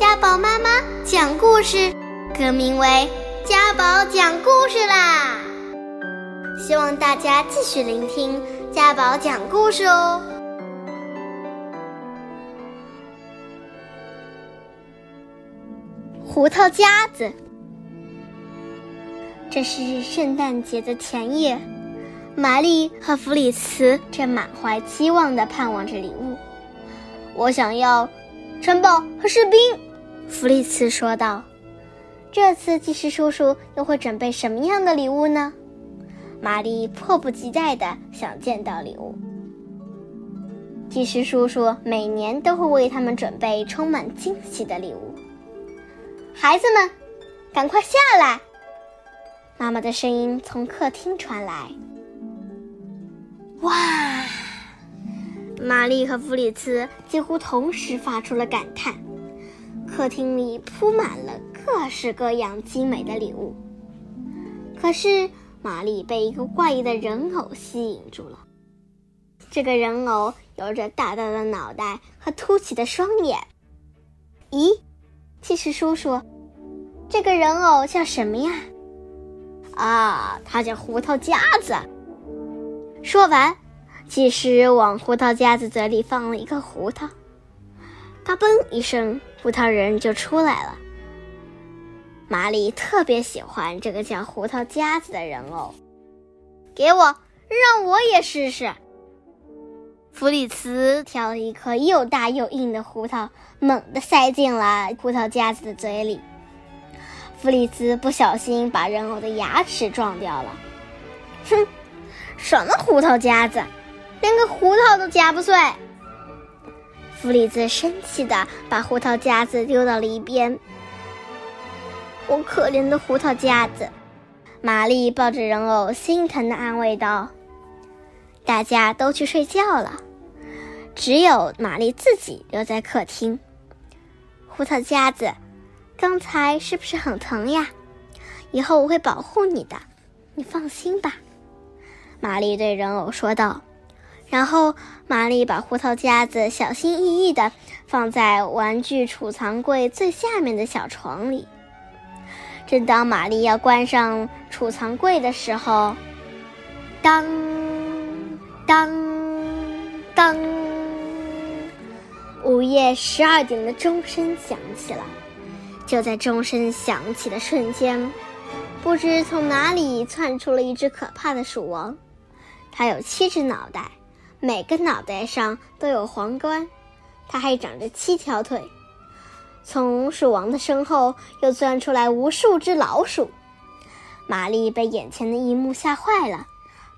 家宝妈妈讲故事，更名为《家宝讲故事》啦！希望大家继续聆听家宝讲故事哦。胡桃夹子，这是圣诞节的前夜，玛丽和弗里茨正满怀期望的盼望着礼物。我想要城堡和士兵，弗里茨说道。这次技师叔叔又会准备什么样的礼物呢？玛丽迫不及待地想见到礼物。技师叔叔每年都会为他们准备充满惊喜的礼物。孩子们，赶快下来！妈妈的声音从客厅传来。哇！玛丽和弗里茨几乎同时发出了感叹。客厅里铺满了各式各样精美的礼物。可是，玛丽被一个怪异的人偶吸引住了。这个人偶有着大大的脑袋和凸起的双眼。咦，其实叔叔，这个人偶叫什么呀？啊，他叫胡桃夹子。说完，技师往胡桃夹子嘴里放了一个胡桃，嘎嘣一声，胡桃人就出来了。玛丽特别喜欢这个叫胡桃夹子的人偶，给我，让我也试试。弗里茨挑了一颗又大又硬的胡桃，猛地塞进了胡桃夹子的嘴里。弗里茨不小心把人偶的牙齿撞掉了。哼，什么胡桃夹子，连个胡桃都夹不碎！弗里兹生气的把胡桃夹子丢到了一边。我可怜的胡桃夹子，玛丽抱着人偶，心疼的安慰道：“大家都去睡觉了，只有玛丽自己留在客厅。胡桃夹子，刚才是不是很疼呀？以后我会保护你的，你放心吧。”玛丽对人偶说道。然后，玛丽把胡桃夹子小心翼翼的放在玩具储藏柜最下面的小床里。正当玛丽要关上储藏柜的时候，当当当，午夜十二点的钟声响起了。就在钟声响起的瞬间，不知从哪里窜出了一只可怕的鼠王。它有七只脑袋，每个脑袋上都有皇冠，它还长着七条腿。从鼠王的身后又钻出来无数只老鼠，玛丽被眼前的一幕吓坏了，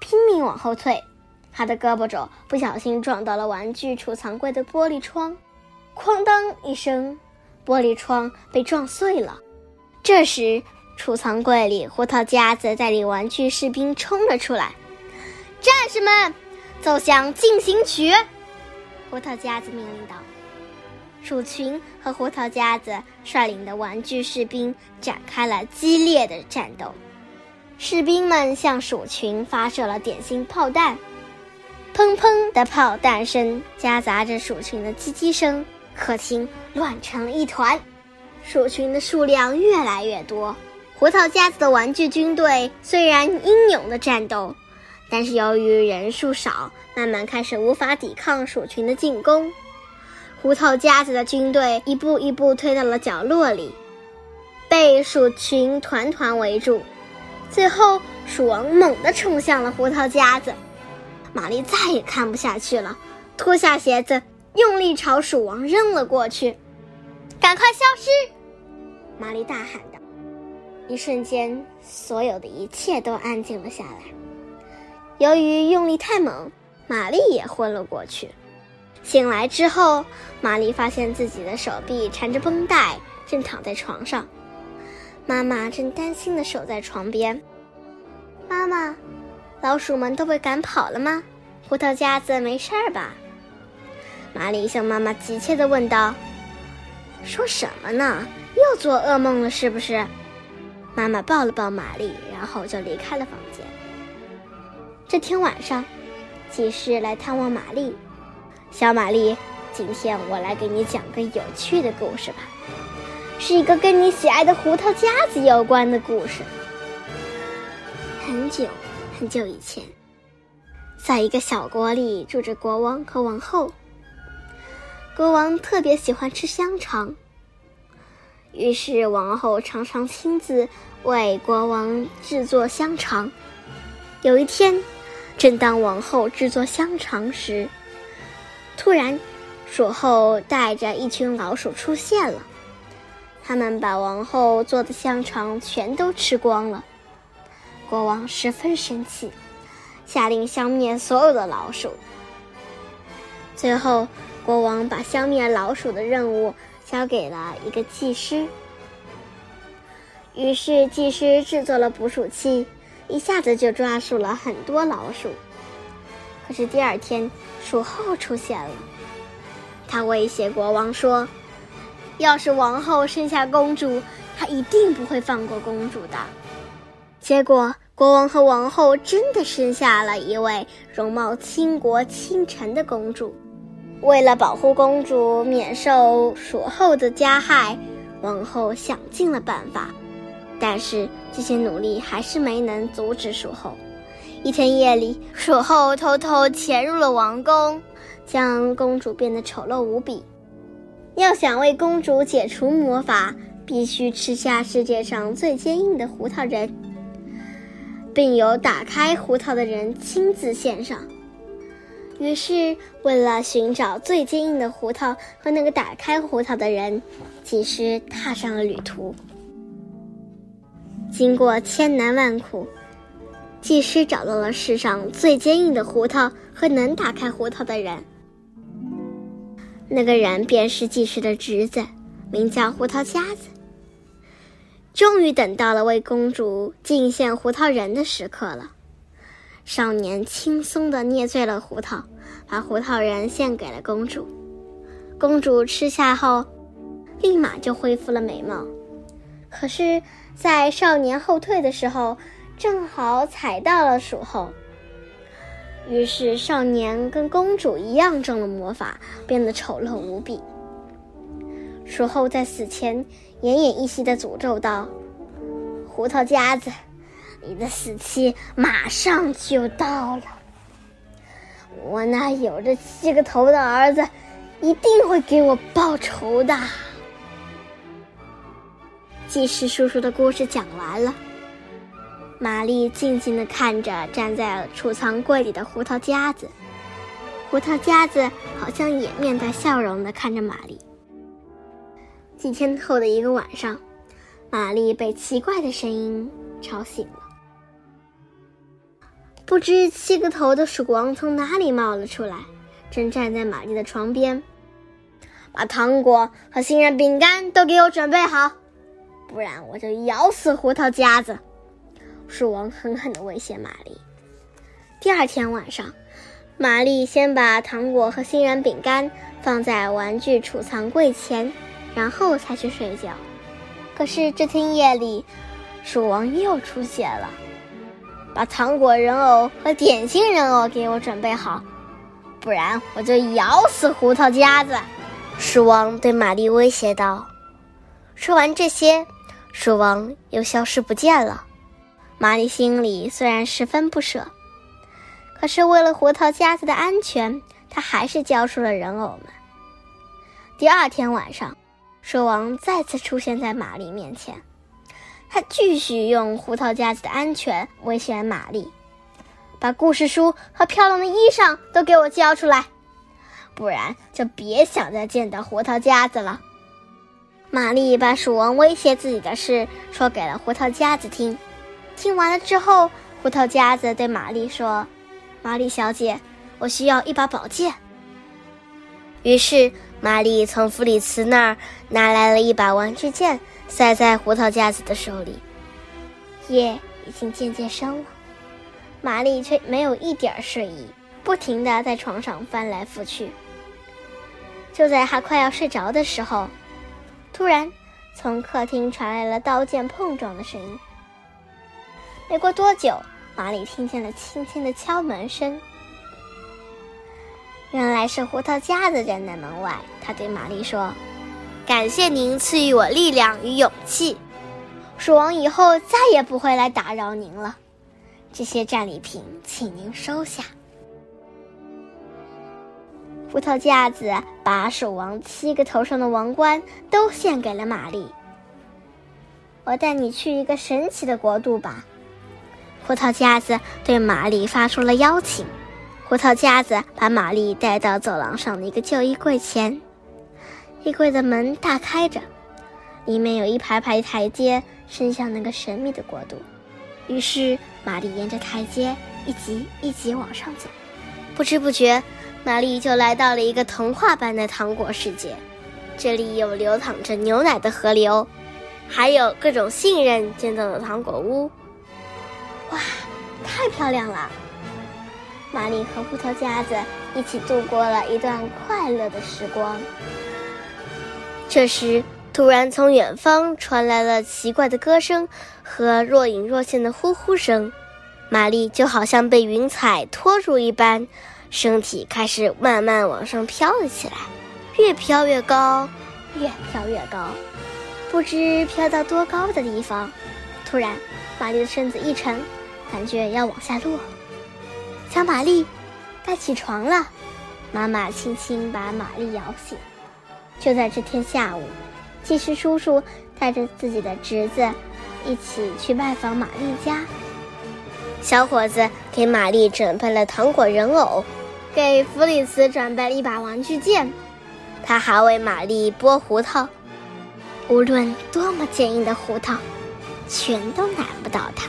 拼命往后退。她的胳膊肘不小心撞到了玩具储藏柜的玻璃窗，哐当一声，玻璃窗被撞碎了。这时，储藏柜里胡桃夹子带领玩具士兵冲了出来：“战士们，奏响进行曲！”胡桃夹子命令道。鼠群和胡桃夹子率领的玩具士兵展开了激烈的战斗，士兵们向鼠群发射了点心炮弹，砰砰的炮弹声夹杂着鼠群的叽叽声，客厅乱成了一团。鼠群的数量越来越多，胡桃夹子的玩具军队虽然英勇的战斗，但是由于人数少，慢慢开始无法抵抗鼠群的进攻。胡桃夹子的军队一步一步退到了角落里，被鼠群团团围住。最后，鼠王猛地冲向了胡桃夹子，玛丽再也看不下去了，脱下鞋子，用力朝鼠王扔了过去。“赶快消失！”玛丽大喊道。一瞬间，所有的一切都安静了下来。由于用力太猛，玛丽也昏了过去。醒来之后，玛丽发现自己的手臂缠着绷带，正躺在床上。妈妈正担心地守在床边。妈妈，老鼠们都被赶跑了吗？胡桃夹子没事儿吧？玛丽向妈妈急切地问道。说什么呢？又做噩梦了是不是？妈妈抱了抱玛丽，然后就离开了房间。这天晚上，技师来探望玛丽。小玛丽，今天我来给你讲个有趣的故事吧，是一个跟你喜爱的胡桃夹子有关的故事。很久很久以前，在一个小国里住着国王和王后。国王特别喜欢吃香肠，于是王后常常亲自为国王制作香肠。有一天，正当王后制作香肠时，突然，鼠后带着一群老鼠出现了。他们把王后做的香肠全都吃光了。国王十分生气，下令消灭所有的老鼠。最后，国王把消灭老鼠的任务交给了一个技师。于是，技师制作了捕鼠器，一下子就抓住了很多老鼠。可是第二天，鼠后出现了。他威胁国王说：“要是王后生下公主，他一定不会放过公主的。”结果，国王和王后真的生下了一位容貌倾国倾城的公主。为了保护公主免受鼠后的加害，王后想尽了办法，但是这些努力还是没能阻止鼠后。一天夜里，鼠后偷偷潜入了王宫，将公主变得丑陋无比。要想为公主解除魔法，必须吃下世界上最坚硬的胡桃仁，并由打开胡桃的人亲自献上。于是，为了寻找最坚硬的胡桃和那个打开胡桃的人，技师踏上了旅途。经过千难万苦。技师找到了世上最坚硬的胡桃和能打开胡桃的人，那个人便是技师的侄子，名叫胡桃夹子。终于等到了为公主进献胡桃仁的时刻了。少年轻松地捏碎了胡桃，把胡桃仁献给了公主。公主吃下后，立马就恢复了美貌。可是，在少年后退的时候，正好踩到了鼠后，于是少年跟公主一样中了魔法，变得丑陋无比。鼠后在死前奄奄一息的诅咒道：“胡桃夹子，你的死期马上就到了。我那有着七个头的儿子，一定会给我报仇的。”祭师叔叔的故事讲完了。玛丽静静地看着站在储藏柜里的胡桃夹子，胡桃夹子好像也面带笑容地看着玛丽。几天后的一个晚上，玛丽被奇怪的声音吵醒了。不知七个头的鼠王从哪里冒了出来，正站在玛丽的床边，把糖果和杏仁饼干都给我准备好，不然我就咬死胡桃夹子。鼠王狠狠地威胁玛丽。第二天晚上，玛丽先把糖果和杏仁饼干放在玩具储藏柜前，然后才去睡觉。可是这天夜里，鼠王又出现了，把糖果人偶和点心人偶给我准备好，不然我就咬死胡桃夹子。鼠王对玛丽威胁道。说完这些，鼠王又消失不见了。玛丽心里虽然十分不舍，可是为了胡桃夹子的安全，她还是交出了人偶们。第二天晚上，鼠王再次出现在玛丽面前，他继续用胡桃夹子的安全威胁玛丽：“把故事书和漂亮的衣裳都给我交出来，不然就别想再见到胡桃夹子了。”玛丽把鼠王威胁自己的事说给了胡桃夹子听。听完了之后，胡桃夹子对玛丽说：“玛丽小姐，我需要一把宝剑。”于是，玛丽从弗里茨那儿拿来了一把玩具剑，塞在胡桃夹子的手里。夜已经渐渐深了，玛丽却没有一点睡意，不停地在床上翻来覆去。就在她快要睡着的时候，突然从客厅传来了刀剑碰撞的声音。没过多久，玛丽听见了轻轻的敲门声。原来是胡桃夹子站在门外。他对玛丽说：“感谢您赐予我力量与勇气，鼠王以后再也不会来打扰您了。这些战利品，请您收下。”葡萄架子把鼠王七个头上的王冠都献给了玛丽。我带你去一个神奇的国度吧。葡萄架子对玛丽发出了邀请。葡萄架子把玛丽带到走廊上的一个旧衣柜前，衣柜的门大开着，里面有一排排台阶伸向那个神秘的国度。于是玛丽沿着台阶一级一级往上走，不知不觉，玛丽就来到了一个童话般的糖果世界。这里有流淌着牛奶的河流，还有各种杏仁建造的糖果屋。哇，太漂亮了！玛丽和胡桃夹子一起度过了一段快乐的时光。这时，突然从远方传来了奇怪的歌声和若隐若现的呼呼声，玛丽就好像被云彩拖住一般，身体开始慢慢往上飘了起来，越飘越高，越飘越高，不知飘到多高的地方。突然，玛丽的身子一沉，感觉要往下落。小玛丽，该起床了。妈妈轻轻把玛丽摇醒。就在这天下午，技师叔叔带着自己的侄子一起去拜访玛丽家。小伙子给玛丽准备了糖果人偶，给弗里茨准备了一把玩具剑。他还为玛丽剥胡桃，无论多么坚硬的胡桃，全都难不倒他。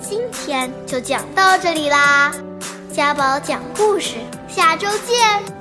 今天就讲到这里啦，家宝讲故事，下周见。